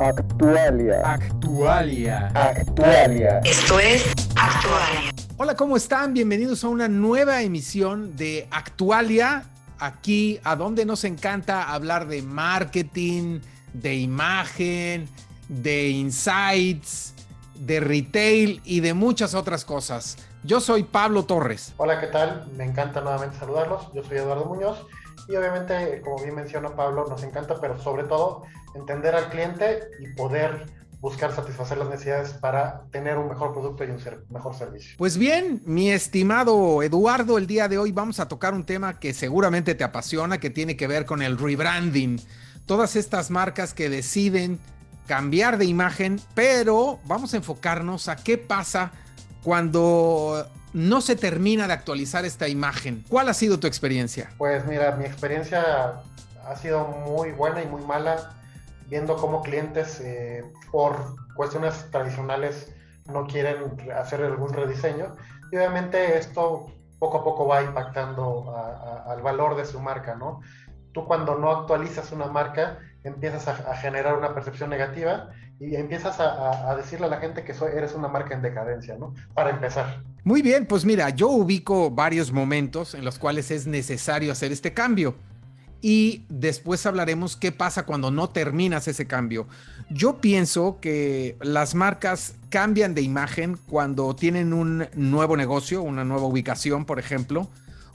Actualia. Actualia. Actualia. Esto es Actualia. Hola, ¿cómo están? Bienvenidos a una nueva emisión de Actualia. Aquí, a donde nos encanta hablar de marketing, de imagen, de insights, de retail y de muchas otras cosas. Yo soy Pablo Torres. Hola, ¿qué tal? Me encanta nuevamente saludarlos. Yo soy Eduardo Muñoz y obviamente, como bien menciona Pablo, nos encanta, pero sobre todo entender al cliente y poder buscar satisfacer las necesidades para tener un mejor producto y un mejor servicio. Pues bien, mi estimado Eduardo, el día de hoy vamos a tocar un tema que seguramente te apasiona, que tiene que ver con el rebranding. Todas estas marcas que deciden cambiar de imagen, pero vamos a enfocarnos a qué pasa cuando no se termina de actualizar esta imagen. ¿Cuál ha sido tu experiencia? Pues mira, mi experiencia ha sido muy buena y muy mala viendo cómo clientes eh, por cuestiones tradicionales no quieren hacer algún rediseño. Y obviamente esto poco a poco va impactando al valor de su marca, ¿no? Tú cuando no actualizas una marca empiezas a, generar una percepción negativa y empiezas a, decirle a la gente que eres una marca en decadencia, ¿no? Para empezar. Muy bien, pues mira, yo ubico varios momentos en los cuales es necesario hacer este cambio y después hablaremos qué pasa cuando no terminas ese cambio. Yo pienso que las marcas cambian de imagen cuando tienen un nuevo negocio, una nueva ubicación, por ejemplo,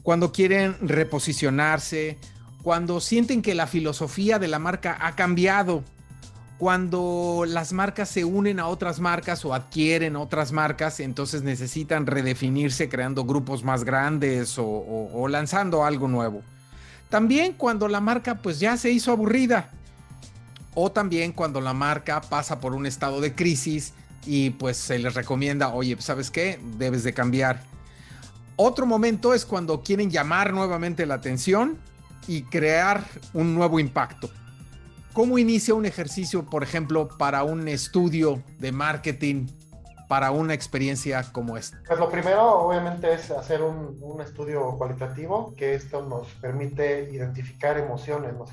cuando quieren reposicionarse, cuando sienten que la filosofía de la marca ha cambiado, cuando las marcas se unen a otras marcas o adquieren otras marcas, entonces necesitan redefinirse creando grupos más grandes o, lanzando algo nuevo. También cuando la marca pues ya se hizo aburrida. O también cuando la marca pasa por un estado de crisis y pues se les recomienda, oye, ¿sabes qué? Debes de cambiar. Otro momento es cuando quieren llamar nuevamente la atención y crear un nuevo impacto. ¿Cómo inicia un ejercicio, por ejemplo, para un estudio de marketing para una experiencia como esta? Pues lo primero, obviamente, es hacer un, un estudio cualitativo, que esto nos permite identificar emociones, nos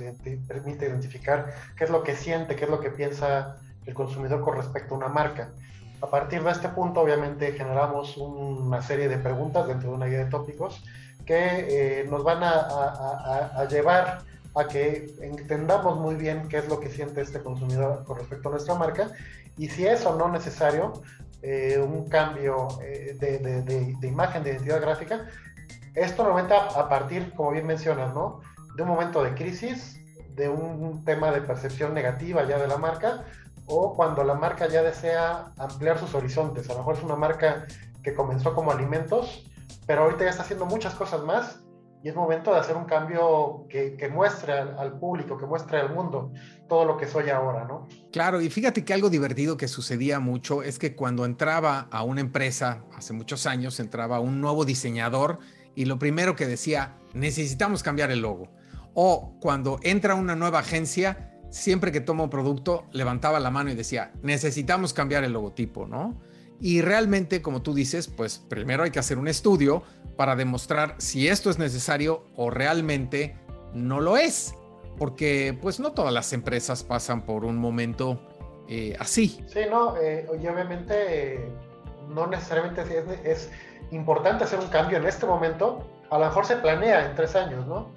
permite identificar qué es lo que siente, qué es lo que piensa el consumidor con respecto a una marca. A partir de este punto, obviamente, generamos una serie de preguntas dentro de una guía de tópicos que eh, nos van a, a, a, llevar a que entendamos muy bien qué es lo que siente este consumidor con respecto a nuestra marca y si es o no necesario eh, un cambio eh, de, imagen, de identidad gráfica. Esto normalmente a, partir, como bien mencionas, ¿no? de un momento de crisis, de un tema de percepción negativa ya de la marca, o cuando la marca ya desea ampliar sus horizontes. A lo mejor es una marca que comenzó como alimentos, pero ahorita ya está haciendo muchas cosas más y es momento de hacer un cambio que, muestre al, público, que muestre al mundo todo lo que soy ahora, ¿no? Claro, y fíjate que algo divertido que sucedía mucho es que cuando entraba a una empresa, hace muchos años, entraba un nuevo diseñador y lo primero que decía, necesitamos cambiar el logo. O cuando entra una nueva agencia, siempre que toma un producto, levantaba la mano y decía, necesitamos cambiar el logotipo, ¿no? Y realmente, como tú dices, pues primero hay que hacer un estudio para demostrar si esto es necesario o realmente no lo es. Porque pues no todas las empresas pasan por un momento eh, así. Sí, no, eh, y obviamente eh, no necesariamente es, es, importante hacer un cambio en este momento. A lo mejor se planea en tres años, ¿no?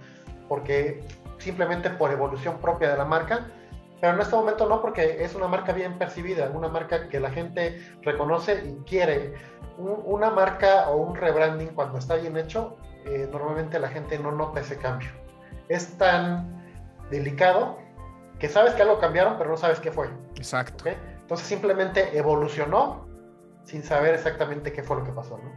Porque simplemente por evolución propia de la marca, pero en este momento no, porque es una marca bien percibida, una marca que la gente reconoce y quiere. una marca o un rebranding cuando está bien hecho, eh, normalmente la gente no nota ese cambio. Es tan delicado que sabes que algo cambiaron, pero no sabes qué fue. Exacto. Entonces simplemente evolucionó sin saber exactamente qué fue lo que pasó. ¿no?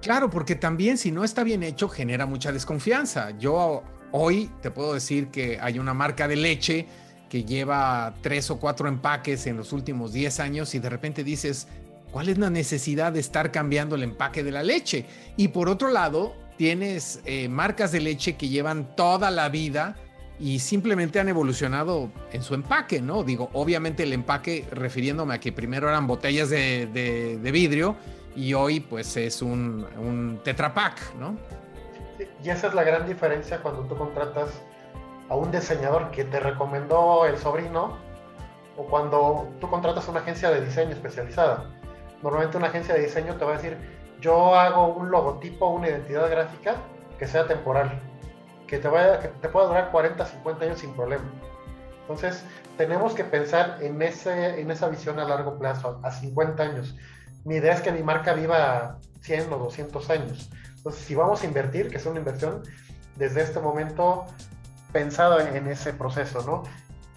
Claro, porque también si no está bien hecho genera mucha desconfianza. Yo hoy te puedo decir que hay una marca de leche que lleva tres o cuatro empaques en los últimos 10 años y de repente dices, ¿cuál es la necesidad de estar cambiando el empaque de la leche? Y por otro lado, tienes eh, marcas de leche que llevan toda la vida y simplemente han evolucionado en su empaque, ¿no? Digo, obviamente el empaque refiriéndome a que primero eran botellas de, de, vidrio y hoy pues es un, un tetrapack, ¿no? y esa es la gran diferencia cuando tú contratas a un diseñador que te recomendó el sobrino o cuando tú contratas una agencia de diseño especializada. Normalmente una agencia de diseño te va a decir, yo hago un logotipo, una identidad gráfica que sea temporal, que te, vaya, que te pueda durar 40, 50 años sin problema. Entonces, tenemos que pensar en, ese, en esa visión a largo plazo, a 50 años. Mi idea es que mi marca viva 100 o 200 años. Entonces, si vamos a invertir, que es una inversión desde este momento pensado en, ese proceso, ¿no?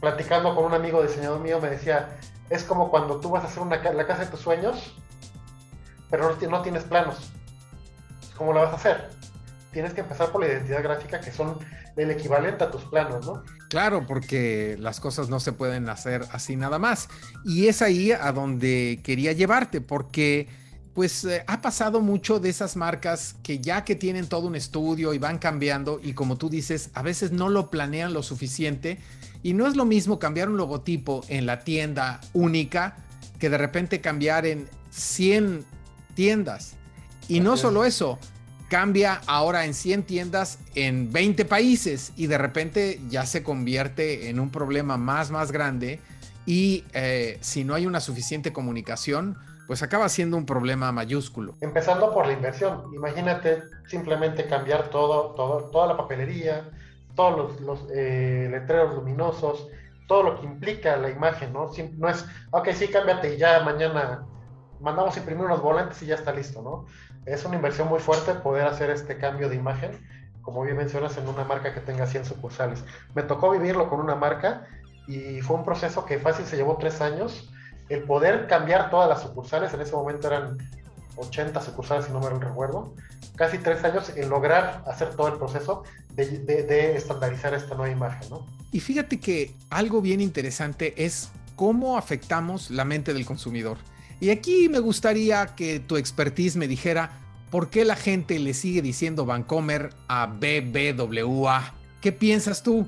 Platicando con un amigo diseñador mío me decía, es como cuando tú vas a hacer una, la casa de tus sueños, pero no, no tienes planos. ¿Cómo la vas a hacer? Tienes que empezar por la identidad gráfica, que son el equivalente a tus planos, ¿no? Claro, porque las cosas no se pueden hacer así nada más. Y es ahí a donde quería llevarte, porque pues eh, ha pasado mucho de esas marcas que ya que tienen todo un estudio y van cambiando y como tú dices, a veces no lo planean lo suficiente y no es lo mismo cambiar un logotipo en la tienda única que de repente cambiar en 100 tiendas. Y no solo eso, cambia ahora en 100 tiendas en 20 países y de repente ya se convierte en un problema más, más grande y eh, si no hay una suficiente comunicación, pues acaba siendo un problema mayúsculo. Empezando por la inversión, imagínate simplemente cambiar todo, toda la papelería, todos los, eh, letreros luminosos, todo lo que implica la imagen, ¿no? No es, ok, sí, cámbiate y ya mañana mandamos imprimir unos volantes y ya está listo, ¿no? Es una inversión muy fuerte poder hacer este cambio de imagen, como bien mencionas, en una marca que tenga 100 sucursales. Me tocó vivirlo con una marca y fue un proceso que fácil se llevó tres años. El poder cambiar todas las sucursales, en ese momento eran 80 sucursales, si no me recuerdo, casi tres años en lograr hacer todo el proceso de, estandarizar esta nueva imagen, ¿no? Y fíjate que algo bien interesante es cómo afectamos la mente del consumidor. Y aquí me gustaría que tu expertise me dijera por qué la gente le sigue diciendo Vancomer a BBWA. ¿Qué piensas tú?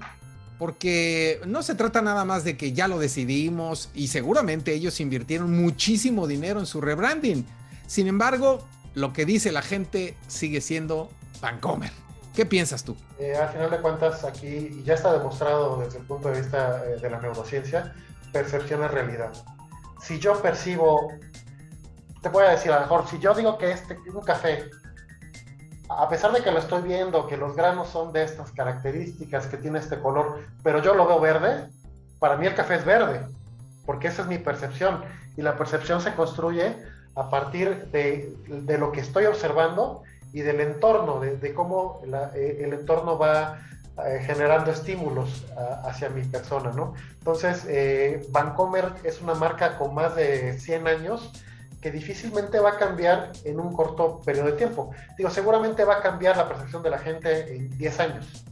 Porque no se trata nada más de que ya lo decidimos y seguramente ellos invirtieron muchísimo dinero en su rebranding. Sin embargo, lo que dice la gente sigue siendo Vancomer. ¿Qué piensas tú? Eh, al final de cuentas, aquí ya está demostrado desde el punto de vista eh, de la neurociencia, percepción es realidad si yo percibo, te voy a decir a lo mejor, si yo digo que este, un café, a pesar de que lo estoy viendo, que los granos son de estas características, que tiene este color, pero yo lo veo verde, para mí el café es verde, porque esa es mi percepción. Y la percepción se construye a partir de, lo que estoy observando y del entorno, de, cómo eh, el entorno va eh, generando estímulos hacia mi persona, ¿no? Entonces, eh, Vancomer es una marca con más de 100 años que difícilmente va a cambiar en un corto periodo de tiempo. Digo, seguramente va a cambiar la percepción de la gente en 10 años.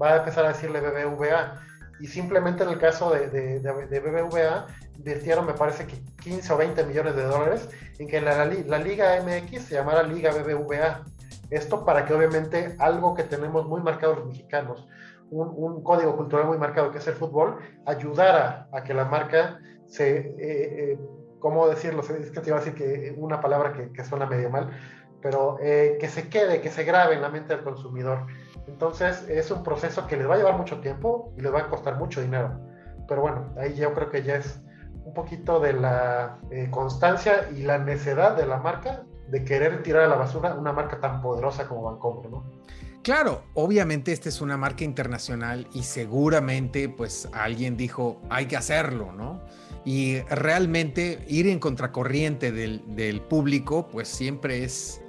Va a empezar a decirle BBVA. Y simplemente en el caso de, de, BBVA, invirtieron, me parece que 15 o 20 millones de dólares en que la, la Liga MX se llamara Liga BBVA esto para que obviamente algo que tenemos muy marcado los mexicanos, un, código cultural muy marcado que es el fútbol, ayudara a que la marca se, eh, eh, ¿cómo decirlo? Es que te iba a decir que una palabra que, suena medio mal, pero eh, que se quede, que se grabe en la mente del consumidor. Entonces es un proceso que les va a llevar mucho tiempo y les va a costar mucho dinero. Pero bueno, ahí yo creo que ya es un poquito de la constancia y la necedad de la marca de querer tirar a la basura una marca tan poderosa como Vancomer, ¿no? Claro, obviamente esta es una marca internacional y seguramente pues alguien dijo hay que hacerlo, ¿no? Y realmente ir en contracorriente del, del público pues siempre es,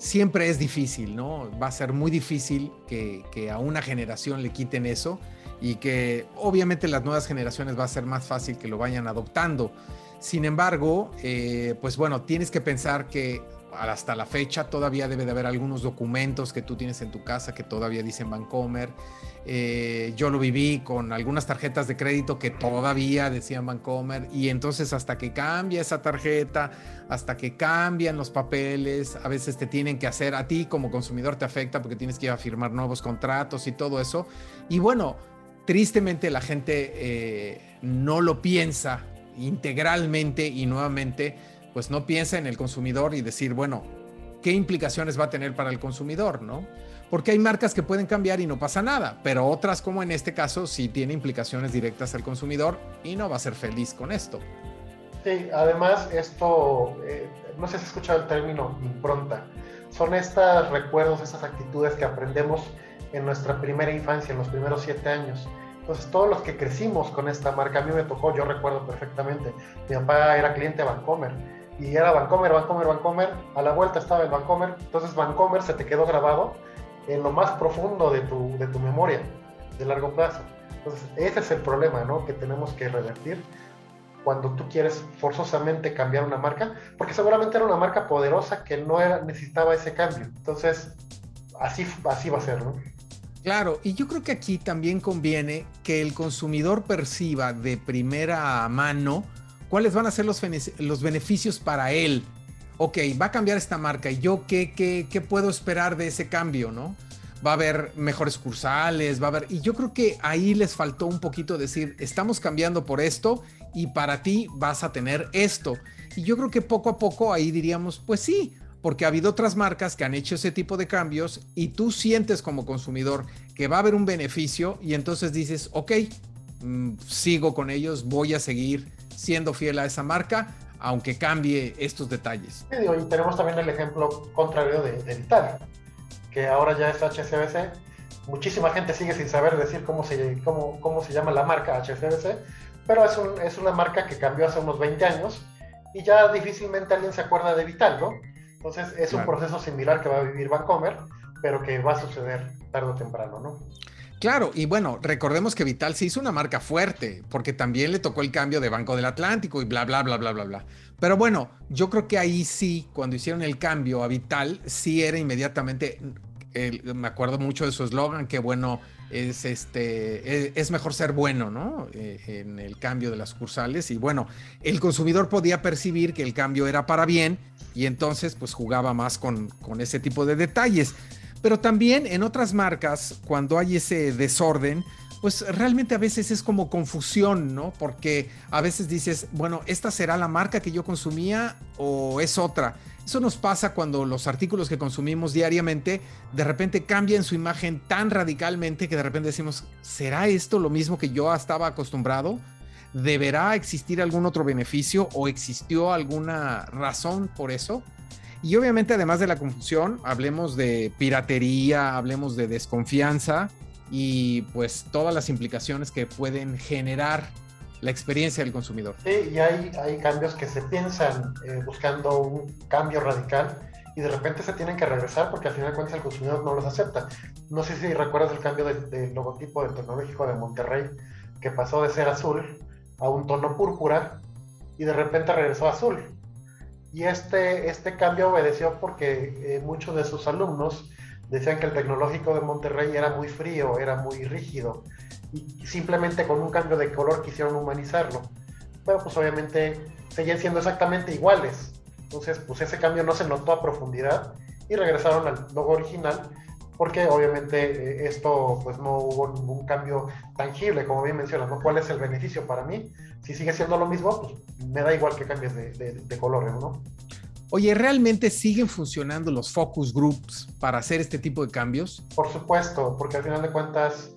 siempre es difícil, ¿no? Va a ser muy difícil que, a una generación le quiten eso y que obviamente las nuevas generaciones va a ser más fácil que lo vayan adoptando. Sin embargo, eh, pues bueno, tienes que pensar que hasta la fecha todavía debe de haber algunos documentos que tú tienes en tu casa que todavía dicen Bancomer. Eh, yo lo viví con algunas tarjetas de crédito que todavía decían Bancomer y entonces hasta que cambia esa tarjeta, hasta que cambian los papeles, a veces te tienen que hacer, a ti como consumidor te afecta porque tienes que ir a firmar nuevos contratos y todo eso. Y bueno, tristemente la gente eh, no lo piensa integralmente y nuevamente pues no piensa en el consumidor y decir, bueno, ¿qué implicaciones va a tener para el consumidor, no? porque hay marcas que pueden cambiar y no pasa nada, pero otras como en este caso sí tiene implicaciones directas al consumidor y no va a ser feliz con esto. Sí, además esto, eh, no sé si has escuchado el término impronta, son estos recuerdos, estas actitudes que aprendemos en nuestra primera infancia, en los primeros siete años. Entonces, todos los que crecimos con esta marca, a mí me tocó, yo recuerdo perfectamente, mi papá era cliente de Vancomer y era Vancomer, Vancomer, Vancomer, a la vuelta estaba el Vancomer, entonces Vancomer se te quedó grabado en lo más profundo de tu, de tu memoria de largo plazo. Entonces, ese es el problema, ¿no? Que tenemos que revertir cuando tú quieres forzosamente cambiar una marca, porque seguramente era una marca poderosa que no era, necesitaba ese cambio. Entonces, así, así va a ser, ¿no? Claro, y yo creo que aquí también conviene que el consumidor perciba de primera mano cuáles van a ser los, los beneficios para él. Ok, va a cambiar esta marca y yo qué, qué, qué puedo esperar de ese cambio, ¿no? va a haber mejores cursales, va a haber... Y yo creo que ahí les faltó un poquito decir, estamos cambiando por esto y para ti vas a tener esto. Y yo creo que poco a poco ahí diríamos, pues sí, porque ha habido otras marcas que han hecho ese tipo de cambios y tú sientes como consumidor que va a haber un beneficio y entonces dices, ok, mm, sigo con ellos, voy a seguir siendo fiel a esa marca, aunque cambie estos detalles. y tenemos también el ejemplo contrario de, de Vital, que ahora ya es HCBC. Muchísima gente sigue sin saber decir cómo se, cómo, cómo se llama la marca HCBC, pero es, un, es una marca que cambió hace unos 20 años y ya difícilmente alguien se acuerda de Vital, ¿no? Entonces es un proceso similar que va a vivir Vancomer, pero que va a suceder tarde o temprano, ¿no? Claro, y bueno, recordemos que Vital se hizo una marca fuerte, porque también le tocó el cambio de Banco del Atlántico y bla, bla, bla, bla, bla, bla. Pero bueno, yo creo que ahí sí, cuando hicieron el cambio a Vital, sí era inmediatamente, me acuerdo mucho de su eslogan, que bueno, es este e, es, mejor ser bueno, ¿no? Eh, en el cambio de las cursales y bueno, el consumidor podía percibir que el cambio era para bien y entonces pues jugaba más con, con ese tipo de detalles. Pero también en otras marcas, cuando hay ese desorden, pues realmente a veces es como confusión, ¿no? Porque a veces dices, bueno, ¿esta será la marca que yo consumía o es otra? Eso nos pasa cuando los artículos que consumimos diariamente de repente cambian su imagen tan radicalmente que de repente decimos, ¿será esto lo mismo que yo estaba acostumbrado? ¿Deberá existir algún otro beneficio o existió alguna razón por eso? Y obviamente además de la confusión, hablemos de piratería, hablemos de desconfianza y pues todas las implicaciones que pueden generar la experiencia del consumidor. Sí, y hay, hay cambios que se piensan eh, buscando un cambio radical y de repente se tienen que regresar porque al final de cuentas el consumidor no los acepta. No sé si recuerdas el cambio del logotipo del tecnológico de Monterrey que pasó de ser azul a un tono púrpura y de repente regresó a azul. Y este, este cambio obedeció porque eh, muchos de sus alumnos decían que el tecnológico de Monterrey era muy frío, era muy rígido, y simplemente con un cambio de color quisieron humanizarlo. Pero pues obviamente seguían siendo exactamente iguales. Entonces pues ese cambio no se notó a profundidad y regresaron al logo original porque obviamente eh, esto pues no hubo ningún cambio tangible, como bien mencionas, ¿no? ¿Cuál es el beneficio para mí? Si sigue siendo lo mismo, pues me da igual que cambies de, de, de colores, ¿no? Oye, ¿realmente siguen funcionando los focus groups para hacer este tipo de cambios? Por supuesto, porque al final de cuentas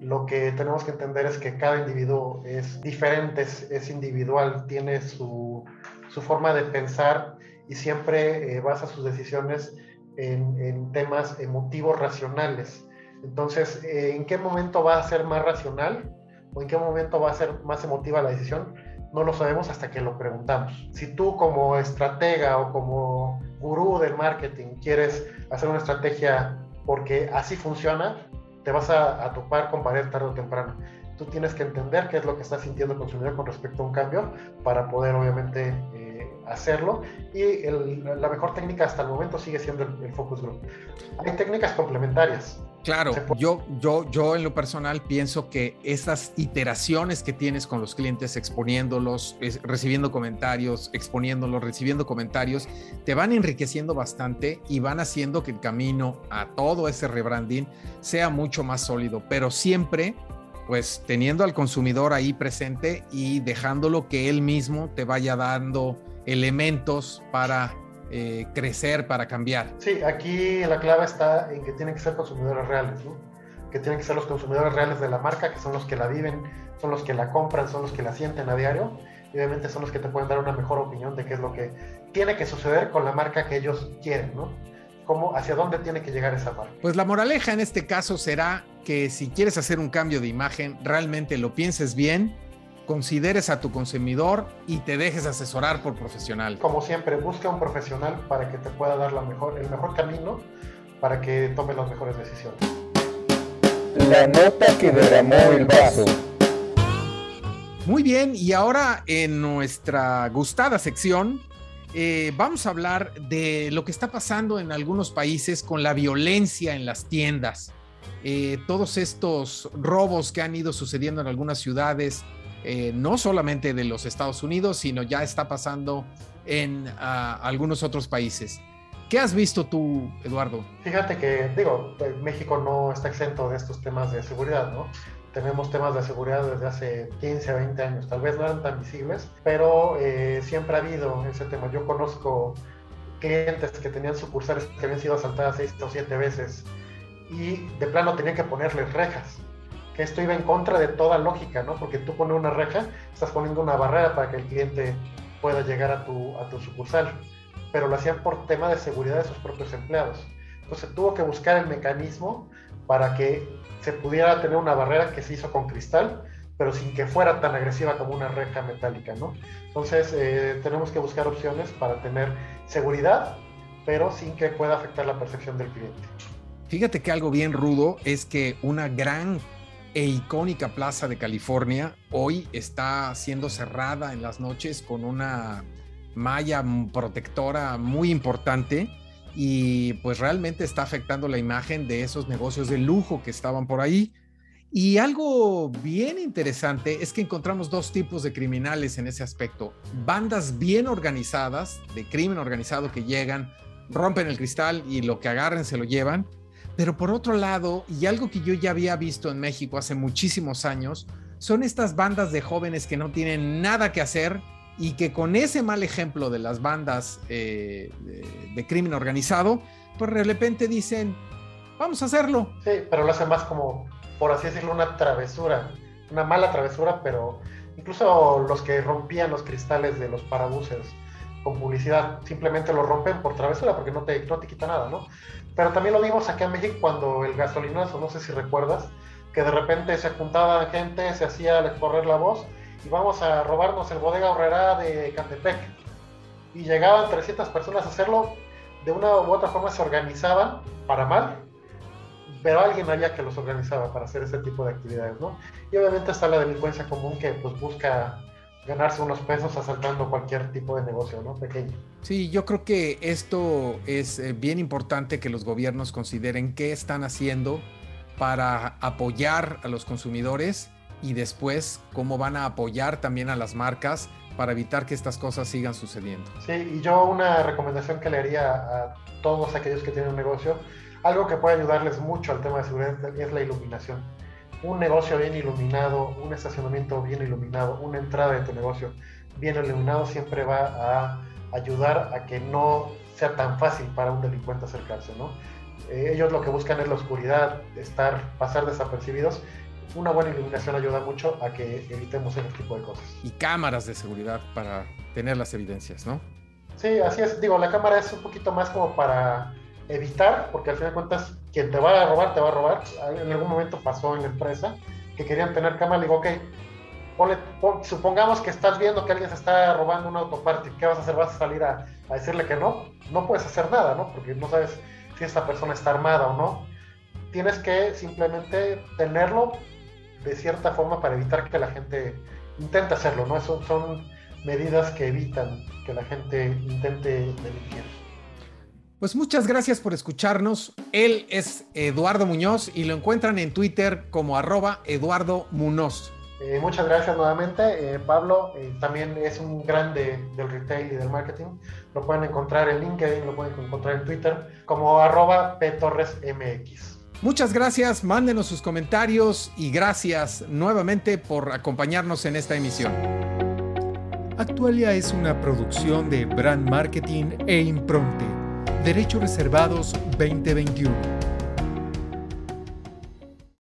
lo que tenemos que entender es que cada individuo es diferente, es, individual, tiene su, su, forma de pensar y siempre eh, basa sus decisiones en, en, temas emotivos racionales. Entonces, eh, ¿en qué momento va a ser más racional o en qué momento va a ser más emotiva la decisión? no lo sabemos hasta que lo preguntamos. Si tú como estratega o como gurú del marketing quieres hacer una estrategia porque así funciona, te vas a, topar con pared tarde o temprano. Tú tienes que entender qué es lo que está sintiendo el consumidor con respecto a un cambio para poder obviamente eh, hacerlo. Y la mejor técnica hasta el momento sigue siendo el focus group. Hay técnicas complementarias. Claro, yo, yo, yo en lo personal pienso que esas iteraciones que tienes con los clientes, exponiéndolos, recibiendo comentarios, exponiéndolos, recibiendo comentarios, te van enriqueciendo bastante y van haciendo que el camino a todo ese rebranding sea mucho más sólido, pero siempre pues teniendo al consumidor ahí presente y dejándolo que él mismo te vaya dando elementos para eh, crecer, para cambiar? Sí, aquí la clave está en que tienen que ser consumidores reales, ¿no? que tienen que ser los consumidores reales de la marca, que son los que la viven, son los que la compran, son los que la sienten a diario, y obviamente son los que te pueden dar una mejor opinión de qué es lo que tiene que suceder con la marca que ellos quieren, ¿no? Cómo, hacia dónde tiene que llegar esa marca. Pues la moraleja en este caso será que si quieres hacer un cambio de imagen, realmente lo pienses bien, consideres a tu consumidor y te dejes asesorar por profesional. Como siempre, busca un profesional para que te pueda dar la mejor, el mejor camino para que tome las mejores decisiones. La nota que derramó el vaso. Muy bien, y ahora en nuestra gustada sección eh, vamos a hablar de lo que está pasando en algunos países con la violencia en las tiendas. Eh, todos estos robos que han ido sucediendo en algunas ciudades, eh, no solamente de los Estados Unidos, sino ya está pasando en ah, algunos otros países. ¿Qué has visto tú, Eduardo? Fíjate que, digo, México no está exento de estos temas de seguridad, ¿no? Tenemos temas de seguridad desde hace 15 a 20 años, tal vez no eran tan visibles, pero eh, siempre ha habido ese tema. Yo conozco clientes que tenían sucursales que habían sido asaltadas seis o siete veces y de plano tenían que ponerles rejas esto iba en contra de toda lógica, ¿no? Porque tú pones una reja, estás poniendo una barrera para que el cliente pueda llegar a tu, a tu sucursal, pero lo hacían por tema de seguridad de sus propios empleados. Entonces tuvo que buscar el mecanismo para que se pudiera tener una barrera que se hizo con cristal, pero sin que fuera tan agresiva como una reja metálica, ¿no? Entonces eh, tenemos que buscar opciones para tener seguridad, pero sin que pueda afectar la percepción del cliente. Fíjate que algo bien rudo es que una gran e icónica plaza de California hoy está siendo cerrada en las noches con una malla protectora muy importante y pues realmente está afectando la imagen de esos negocios de lujo que estaban por ahí. Y algo bien interesante es que encontramos dos tipos de criminales en ese aspecto. Bandas bien organizadas, de crimen organizado que llegan, rompen el cristal y lo que agarren se lo llevan pero por otro lado, y algo que yo ya había visto en México hace muchísimos años, son estas bandas de jóvenes que no tienen nada que hacer y que con ese mal ejemplo de las bandas eh, de, crimen organizado, pues de repente dicen, vamos a hacerlo. Sí, pero lo hacen más como, por así decirlo, una travesura, una mala travesura, pero incluso los que rompían los cristales de los parabuses con publicidad, simplemente lo rompen por travesura porque no te, no te quita nada, ¿no? Pero también lo vimos aquí en México cuando el gasolinazo, no sé si recuerdas, que de repente se juntaba gente, se hacía correr la voz y vamos a robarnos el bodega horrera de Cantepec. Y llegaban 300 personas a hacerlo, de una u otra forma se organizaban para mal, pero alguien había que los organizaba para hacer ese tipo de actividades, ¿no? Y obviamente está la delincuencia común que pues busca ganarse unos pesos asaltando cualquier tipo de negocio, ¿no? Pequeño. Sí, yo creo que esto es eh, bien importante que los gobiernos consideren qué están haciendo para apoyar a los consumidores y después cómo van a apoyar también a las marcas para evitar que estas cosas sigan sucediendo. Sí, y yo una recomendación que le haría a todos aquellos que tienen un negocio, algo que puede ayudarles mucho al tema de seguridad es la iluminación un negocio bien iluminado, un estacionamiento bien iluminado, una entrada de tu negocio bien iluminado siempre va a ayudar a que no sea tan fácil para un delincuente acercarse, ¿no? Eh, ellos lo que buscan es la oscuridad, estar, pasar desapercibidos. Una buena iluminación ayuda mucho a que evitemos ese tipo de cosas. Y cámaras de seguridad para tener las evidencias, ¿no? Sí, así es. Digo, la cámara es un poquito más como para evitar, porque al final de cuentas, quien te va a robar, te va a robar. En algún momento pasó en la empresa que querían tener cámara, le digo, ok, supongamos que estás viendo que alguien se está robando un autoparte, ¿qué vas a hacer? ¿Vas a salir a, a, decirle que no? No puedes hacer nada, ¿no? Porque no sabes si esta persona está armada o no. Tienes que simplemente tenerlo de cierta forma para evitar que la gente intente hacerlo, ¿no? Eso son medidas que evitan que la gente intente delinquir. Pues muchas gracias por escucharnos. Él es Eduardo Muñoz y lo encuentran en Twitter como arroba Eduardo Munoz. Eh, muchas gracias nuevamente. Eh, Pablo eh, también es un grande del retail y del marketing. Lo pueden encontrar en LinkedIn, lo pueden encontrar en Twitter como arroba ptorresmx. Muchas gracias, mándenos sus comentarios y gracias nuevamente por acompañarnos en esta emisión. Actualia es una producción de Brand Marketing e Impronte. Derechos reservados 2021.